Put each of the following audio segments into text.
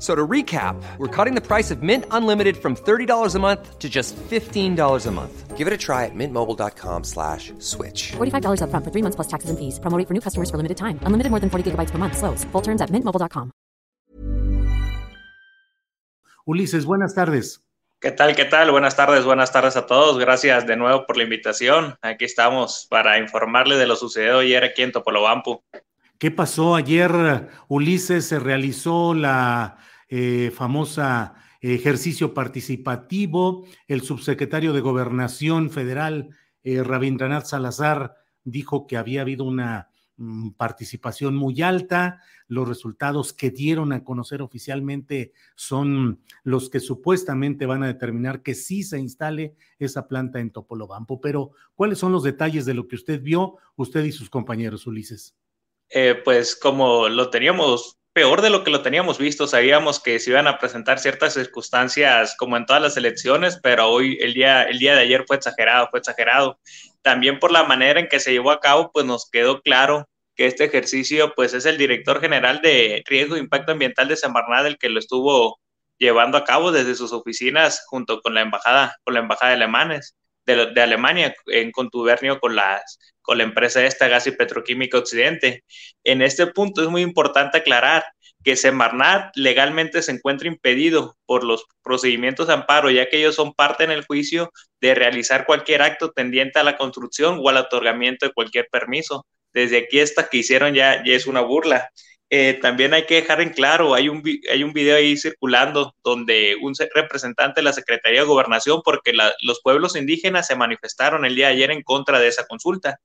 So to recap, we're cutting the price of Mint Unlimited from $30 a month to just $15 a month. Give it a try at mintmobile.com slash switch. $45 upfront for three months plus taxes and fees. Promo rate for new customers for limited time. Unlimited more than 40 gigabytes per month. Slows. Full terms at mintmobile.com. Ulises, buenas tardes. ¿Qué tal? ¿Qué tal? Buenas tardes, buenas tardes a todos. Gracias de nuevo por la invitación. Aquí estamos para informarle de lo sucedido ayer aquí en Topolobampo. ¿Qué pasó ayer, Ulises? Se realizó la eh, famosa ejercicio participativo. El subsecretario de Gobernación Federal, eh, Rabindranath Salazar, dijo que había habido una mm, participación muy alta. Los resultados que dieron a conocer oficialmente son los que supuestamente van a determinar que sí se instale esa planta en Topolobampo. Pero, ¿cuáles son los detalles de lo que usted vio, usted y sus compañeros, Ulises? Eh, pues como lo teníamos peor de lo que lo teníamos visto, sabíamos que se iban a presentar ciertas circunstancias como en todas las elecciones, pero hoy, el día, el día de ayer fue exagerado, fue exagerado. También por la manera en que se llevó a cabo, pues nos quedó claro que este ejercicio, pues es el director general de riesgo e impacto ambiental de Semarnat el que lo estuvo llevando a cabo desde sus oficinas junto con la embajada, con la embajada de alemanes de, de Alemania en contubernio con las con la empresa esta Gas y Petroquímica Occidente. En este punto es muy importante aclarar que Semarnat legalmente se encuentra impedido por los procedimientos de amparo, ya que ellos son parte en el juicio de realizar cualquier acto tendiente a la construcción o al otorgamiento de cualquier permiso. Desde aquí esta que hicieron ya, es una burla. Eh, también hay que dejar en claro, hay un, hay un video ahí circulando donde un representante de la Secretaría de Gobernación, porque los pueblos indígenas se manifestaron el día de ayer en contra de esa consulta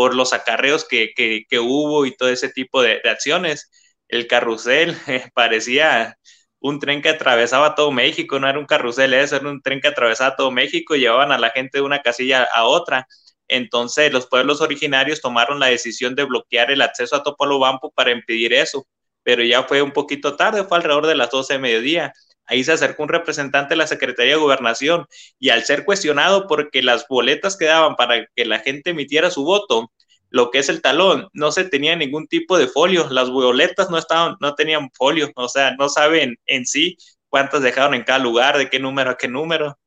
por los acarreos que, que, hubo y todo ese tipo de, acciones. El carrusel parecía un tren que atravesaba todo México, no era un carrusel eso, era un tren que atravesaba todo México y llevaban a la gente de una casilla a otra. Entonces, los pueblos originarios tomaron la decisión de bloquear el acceso a Topolobampo para impedir eso, pero ya fue un poquito tarde, fue alrededor de las 12 de mediodía. Ahí se acercó un representante de la Secretaría de Gobernación y al ser cuestionado porque las boletas que daban para que la gente emitiera su voto, lo que es el talón, no se tenía ningún tipo de folio, las boletas no estaban, no tenían folio, o sea, no saben en sí cuántas dejaron en cada lugar, de qué número a qué número.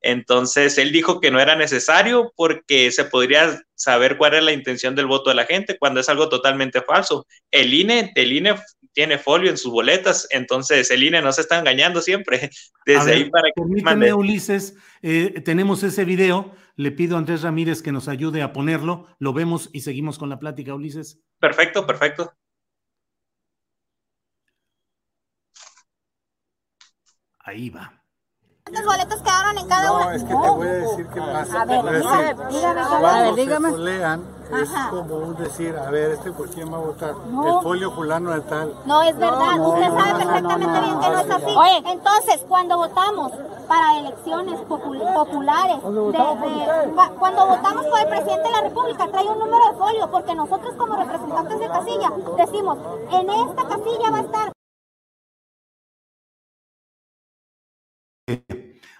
Entonces, él dijo que no era necesario porque se podría saber cuál era la intención del voto de la gente cuando es algo totalmente falso. El INE, el INE tiene folio en sus boletas, entonces el INE no se está engañando siempre. Desde ver, ahí para que permítame, Ulises, eh, tenemos ese video. Le pido a Andrés Ramírez que nos ayude a ponerlo. Lo vemos y seguimos con la plática, Ulises. Perfecto, perfecto. Ahí va. ¿Cuántas boletas quedaron en cada No, una? es que te voy a decir qué pasa. A ver, dígame, dígame, cuando ver, se dígame. folean, es Ajá. como un decir, a ver, ¿este por quién va a votar? No. El folio fulano de tal. No es verdad, no, usted no, sabe no, perfectamente no, no, bien que no es no, así. Oye, entonces, cuando votamos para elecciones popul- populares, de- cuando votamos por el presidente de la República, trae un número de folio, porque nosotros como representantes de casilla decimos, en esta casilla va a estar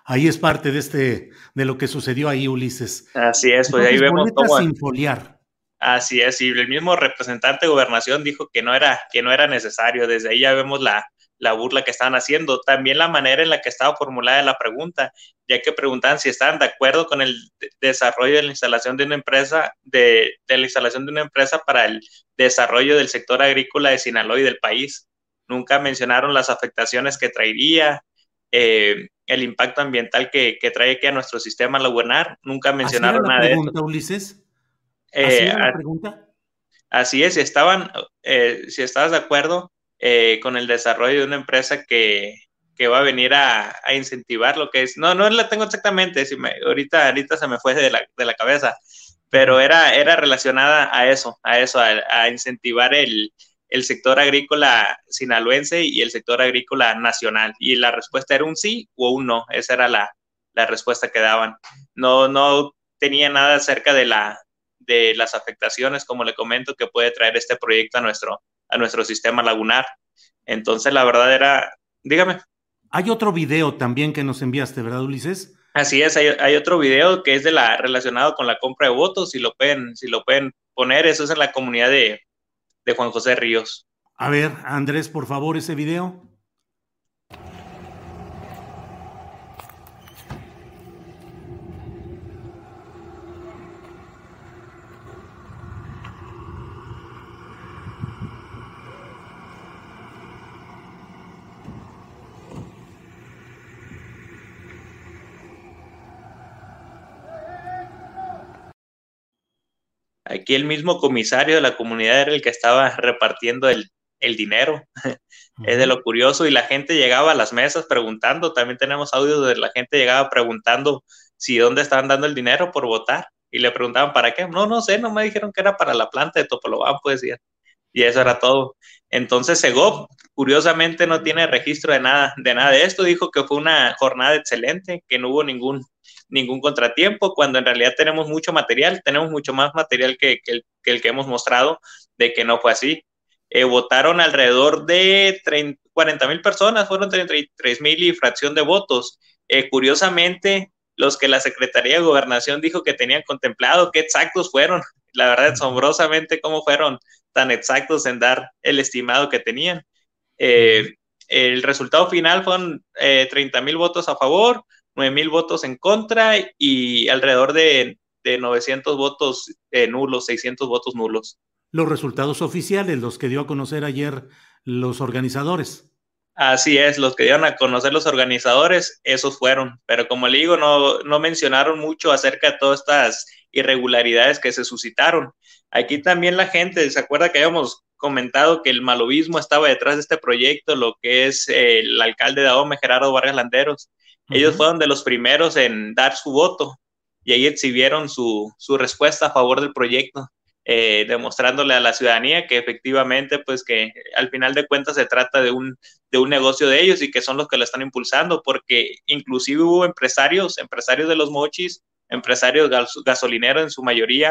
Ahí es parte de este, de lo que sucedió ahí, Ulises. Así es, pues ahí vemos cómo. sin foliar. Así es, y el mismo representante de gobernación dijo que no era, que no era necesario. Desde ahí ya vemos la, la burla que estaban haciendo. También la manera en la que estaba formulada la pregunta, ya que preguntaban si estaban de acuerdo con el de- desarrollo de la instalación de una empresa, de, de la instalación de una empresa para el desarrollo del sector agrícola de Sinaloa y del país. Nunca mencionaron las afectaciones que traería, eh, el impacto ambiental que, que trae aquí a nuestro sistema lagunar. Nunca mencionaron nada pregunta, de eso. Ulises? Eh, ¿Así la pregunta? Así es, si estaban, eh, si estabas de acuerdo eh, con el desarrollo de una empresa que, que va a venir a, a, incentivar lo que es, no, no la tengo exactamente, si me, ahorita, ahorita se me fue de la, de la cabeza, pero era, era relacionada a eso, a eso, a, a incentivar el, el sector agrícola sinaloense y el sector agrícola nacional. Y la respuesta era un sí o un no. Esa era la, la respuesta que daban. No, no tenía nada acerca de, la, de las afectaciones, como le comento, que puede traer este proyecto a nuestro, a nuestro sistema lagunar. Entonces, la verdad era, dígame. Hay otro video también que nos enviaste, ¿verdad, Ulises? Así es, hay, hay, otro video que es de la relacionado con la compra de votos, si lo pueden, si lo pueden poner, eso es en la comunidad de, de Juan José Ríos. A ver, Andrés, por favor, ese video. Aquí el mismo comisario de la comunidad era el que estaba repartiendo el, el dinero. Uh -huh. Es de lo curioso. Y la gente llegaba a las mesas preguntando. También tenemos audio de la gente llegaba preguntando si dónde estaban dando el dinero por votar. Y le preguntaban para qué. No, no sé, no me dijeron que era para la planta de Topolobán, pues decía. Y eso era todo. Entonces Segov, curiosamente, no tiene registro de nada, de nada de esto. Dijo que fue una jornada excelente, que no hubo ningún ningún contratiempo, cuando en realidad tenemos mucho material, tenemos mucho más material que, que, el, que el, que hemos mostrado de que no fue así. Eh, votaron alrededor de 30, 40 mil personas, fueron 33 mil y fracción de votos. Eh, curiosamente, los que la Secretaría de Gobernación dijo que tenían contemplado, qué exactos fueron, la verdad, asombrosamente, cómo fueron tan exactos en dar el estimado que tenían. Eh, el resultado final fueron 30 mil votos a favor, 9 mil votos en contra y alrededor de, de 900 votos eh, nulos, 600 votos nulos. Los resultados oficiales, los que dio a conocer ayer los organizadores. Así es, los que dieron a conocer los organizadores, esos fueron. Pero como le digo, no, no mencionaron mucho acerca de todas estas irregularidades que se suscitaron. Aquí también la gente, ¿se acuerda que habíamos comentado que el malovismo estaba detrás de este proyecto, lo que es eh, el alcalde de Ahome, Gerardo Vargas Landeros? Ellos fueron de los primeros en dar su voto y ahí exhibieron su, su respuesta a favor del proyecto, eh, demostrándole a la ciudadanía que efectivamente, pues que al final de cuentas se trata de un, de un negocio de ellos y que son los que lo están impulsando, porque inclusive hubo empresarios, empresarios de los mochis, empresarios gas gasolineros en su mayoría.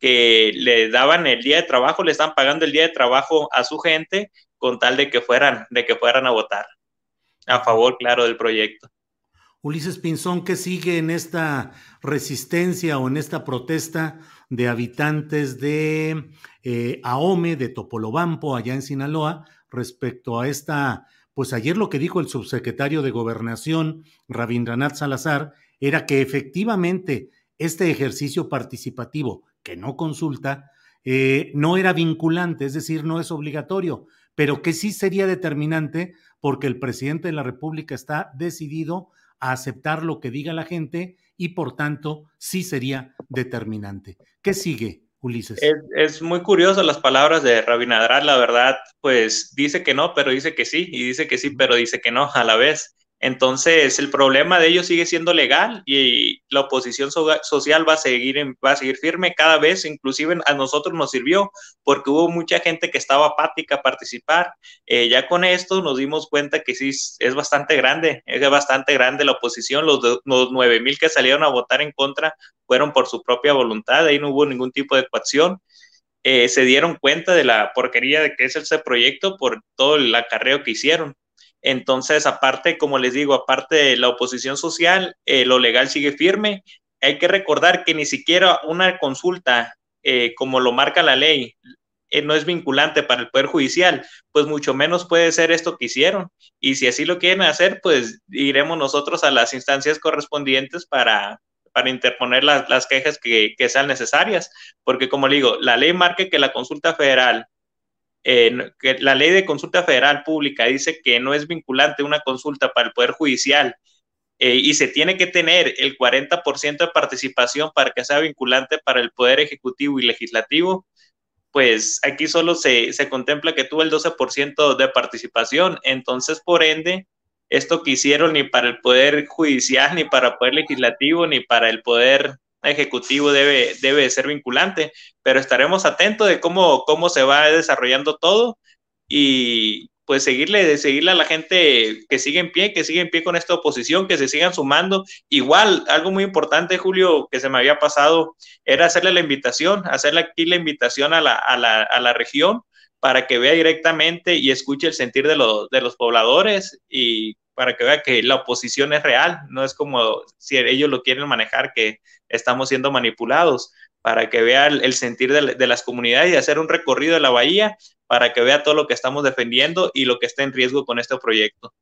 Que le daban el día de trabajo, le están pagando el día de trabajo a su gente con tal de que fueran, de que fueran a votar a favor, claro, del proyecto. Ulises Pinzón, ¿qué sigue en esta resistencia o en esta protesta de habitantes de eh, Ahome, de Topolobampo, allá en Sinaloa, respecto a esta, pues ayer lo que dijo el subsecretario de Gobernación, Rabindranath Salazar, era que efectivamente este ejercicio participativo que no consulta, eh, no era vinculante, es decir, no es obligatorio, pero que sí sería determinante porque el presidente de la República está decidido a aceptar lo que diga la gente y por tanto sí sería determinante. ¿Qué sigue, Ulises. Es, muy curioso las palabras de Rabinadrat, la verdad, pues dice que no, pero dice que sí, y dice que sí, pero dice que no a la vez. Entonces, el problema de ellos sigue siendo legal y la oposición social va a seguir va a seguir firme cada vez, inclusive a nosotros nos sirvió porque hubo mucha gente que estaba apática a participar. Eh, ya con esto nos dimos cuenta que sí es bastante grande, es bastante grande la oposición. Los, los 9 mil que salieron a votar en contra fueron por su propia voluntad, ahí no hubo ningún tipo de coacción. Eh, se dieron cuenta de la porquería de que es ese proyecto por todo el acarreo que hicieron. Entonces, aparte, como les digo, aparte de la oposición social, eh, lo legal sigue firme. Hay que recordar que ni siquiera una consulta, eh, como lo marca la ley, eh, no es vinculante para el Poder Judicial, pues mucho menos puede ser esto que hicieron. Y si así lo quieren hacer, pues iremos nosotros a las instancias correspondientes para, para interponer las, quejas que, que, sean necesarias. Porque como digo, la ley marca que la consulta federal que la ley de consulta federal pública dice que no es vinculante una consulta para el Poder Judicial eh, y se tiene que tener el 40% de participación para que sea vinculante para el Poder Ejecutivo y Legislativo, pues aquí solo se, se contempla que tuvo el 12% de participación. Entonces, por ende, esto que hicieron ni para el Poder Judicial, ni para el Poder Legislativo, ni para el Poder ejecutivo debe, debe ser vinculante, pero estaremos atentos de cómo, cómo se va desarrollando todo y pues seguirle, seguirle a la gente que sigue en pie, que sigue en pie con esta oposición, que se sigan sumando. Igual, algo muy importante, Julio, que se me había pasado, era hacerle la invitación, hacerle aquí la invitación a la, a la, a la región para que vea directamente y escuche el sentir de, los, de los pobladores y para que vea que la oposición es real, no es como si ellos lo quieren manejar, que estamos siendo manipulados, para que vea el, sentir de, las comunidades y hacer un recorrido de la bahía, para que vea todo lo que estamos defendiendo y lo que está en riesgo con este proyecto.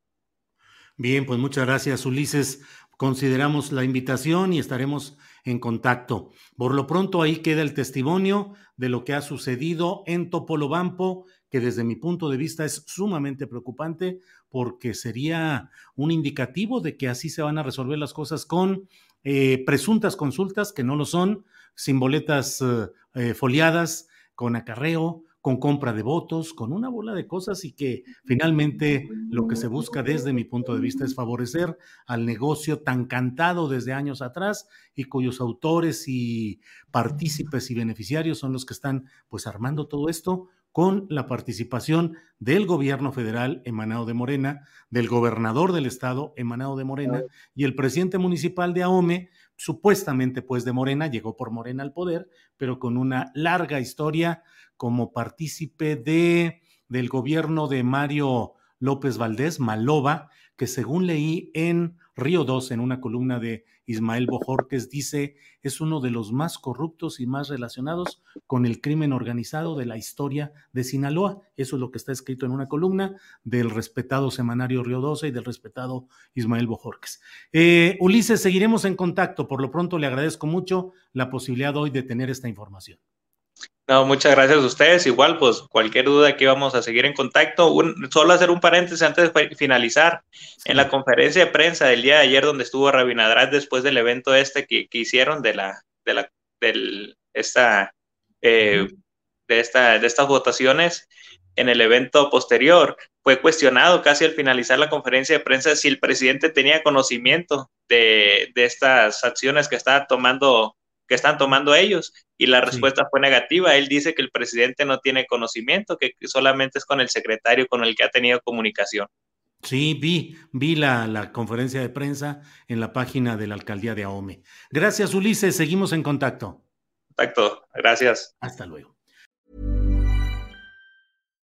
Bien, pues muchas gracias, Ulises. Consideramos la invitación y estaremos en contacto. Por lo pronto ahí queda el testimonio de lo que ha sucedido en Topolobampo, que desde mi punto de vista es sumamente preocupante porque sería un indicativo de que así se van a resolver las cosas con eh, presuntas consultas que no lo son, sin boletas eh, eh, foliadas, con acarreo, con compra de votos, con una bola de cosas y que finalmente lo que se busca desde mi punto de vista es favorecer al negocio tan cantado desde años atrás y cuyos autores y partícipes y beneficiarios son los que están pues armando todo esto con la participación del gobierno federal emanado de Morena, del gobernador del estado emanado de Morena y el presidente municipal de Ahome, supuestamente pues de Morena, llegó por Morena al poder, pero con una larga historia como partícipe de del gobierno de Mario López Valdés, Maloba, que según leí en Río 2, en una columna de Ismael Bojorques, dice es uno de los más corruptos y más relacionados con el crimen organizado de la historia de Sinaloa. Eso es lo que está escrito en una columna del respetado semanario Río 12 y del respetado Ismael Bojorques. Eh, Ulises, seguiremos en contacto. Por lo pronto le agradezco mucho la posibilidad hoy de tener esta información. No, muchas gracias a ustedes. Igual, pues cualquier duda aquí vamos a seguir en contacto. solo hacer un paréntesis antes de finalizar. En la conferencia de prensa del día de ayer, donde estuvo Rabinadrat después del evento este que, hicieron de la, de la, del, esta, eh, de esta, de estas votaciones, en el evento posterior, fue cuestionado casi al finalizar la conferencia de prensa si el presidente tenía conocimiento de, de estas acciones que estaba tomando que están tomando ellos y la respuesta fue negativa. Él dice que el presidente no tiene conocimiento, que solamente es con el secretario con el que ha tenido comunicación. Sí, vi, vi la, la conferencia de prensa en la página de la alcaldía de Ahome. Gracias, Ulises. Seguimos en contacto. Contacto. Gracias. Hasta luego.